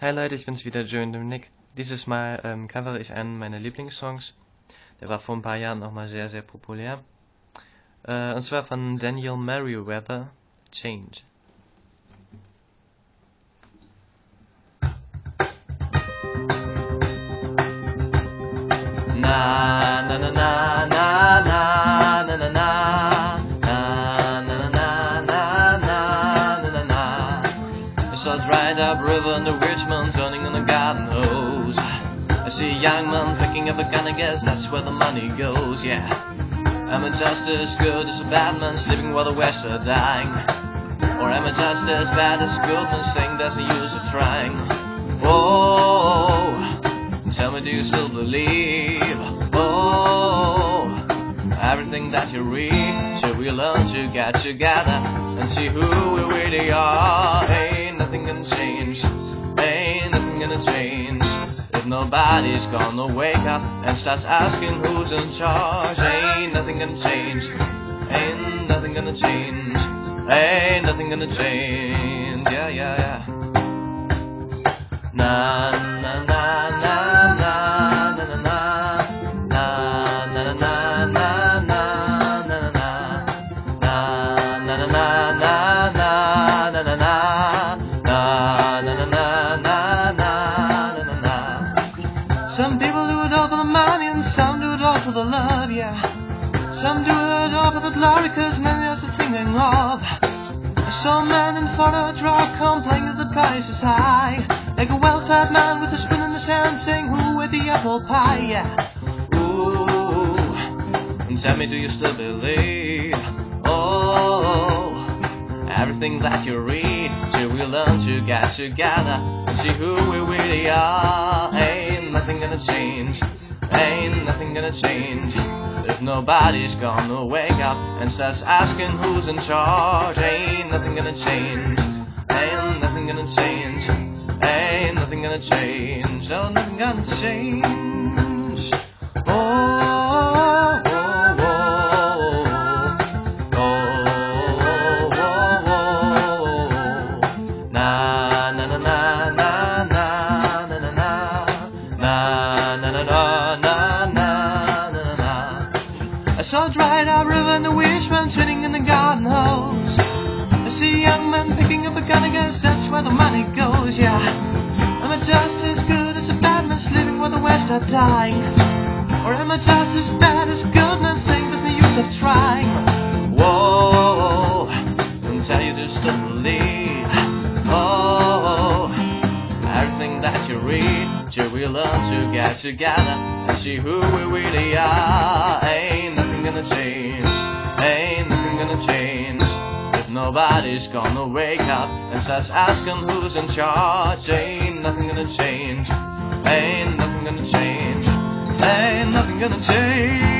Hi Leute, ich bin's wieder, Joe Nick. Dieses Mal ähm, covere ich einen meiner Lieblingssongs. Der war vor ein paar Jahren nochmal sehr, sehr populär. Äh, und zwar von Daniel Merriweather, Change. Saw dried up river and the rich man turning on a garden hose. I see a young man picking up a gun, I guess that's where the money goes, yeah. Am I just as good as a bad man sleeping while the West are dying? Or am I just as bad as a good man saying there's no use of trying? Oh, tell me, do you still believe? Oh, everything that you read, should we learn to get together and see who we really are? Gonna change, ain't nothing gonna change. If nobody's gonna wake up and starts asking who's in charge, ain't nothing gonna change, ain't nothing gonna change, ain't nothing gonna change. Yeah, yeah, yeah. Na people do it all for the money and some do it all for the love, yeah. Some do it all for the glory cause none else is thinking of. I saw a man in front of a truck complaining that the price is high. Like a well-fed man with a spoon in his hand saying who ate the apple pie, yeah. Ooh, and tell me do you still believe? Oh, everything that you read, till we learn to get together and see who we really are. Ain't nothing gonna change, ain't nothing gonna change. If nobody's gonna wake up and starts asking who's in charge, ain't nothing gonna change, ain't nothing gonna change, ain't nothing gonna change, oh, nothing gonna change. na na na na na na na na. I saw dried up river and the wishbone sitting in the garden hose. I see young men picking up a gun and guess that's where the money goes, yeah. Am I just as good as a bad man sleeping while the West are dying? Or am I just as bad as good men saying there's no use of trying? Whoa, and tell you this to believe. You read, till we learn to get together and see who we really are. Ain't nothing gonna change, ain't nothing gonna change. If nobody's gonna wake up and starts asking who's in charge, ain't nothing gonna change, ain't nothing gonna change, ain't nothing gonna change.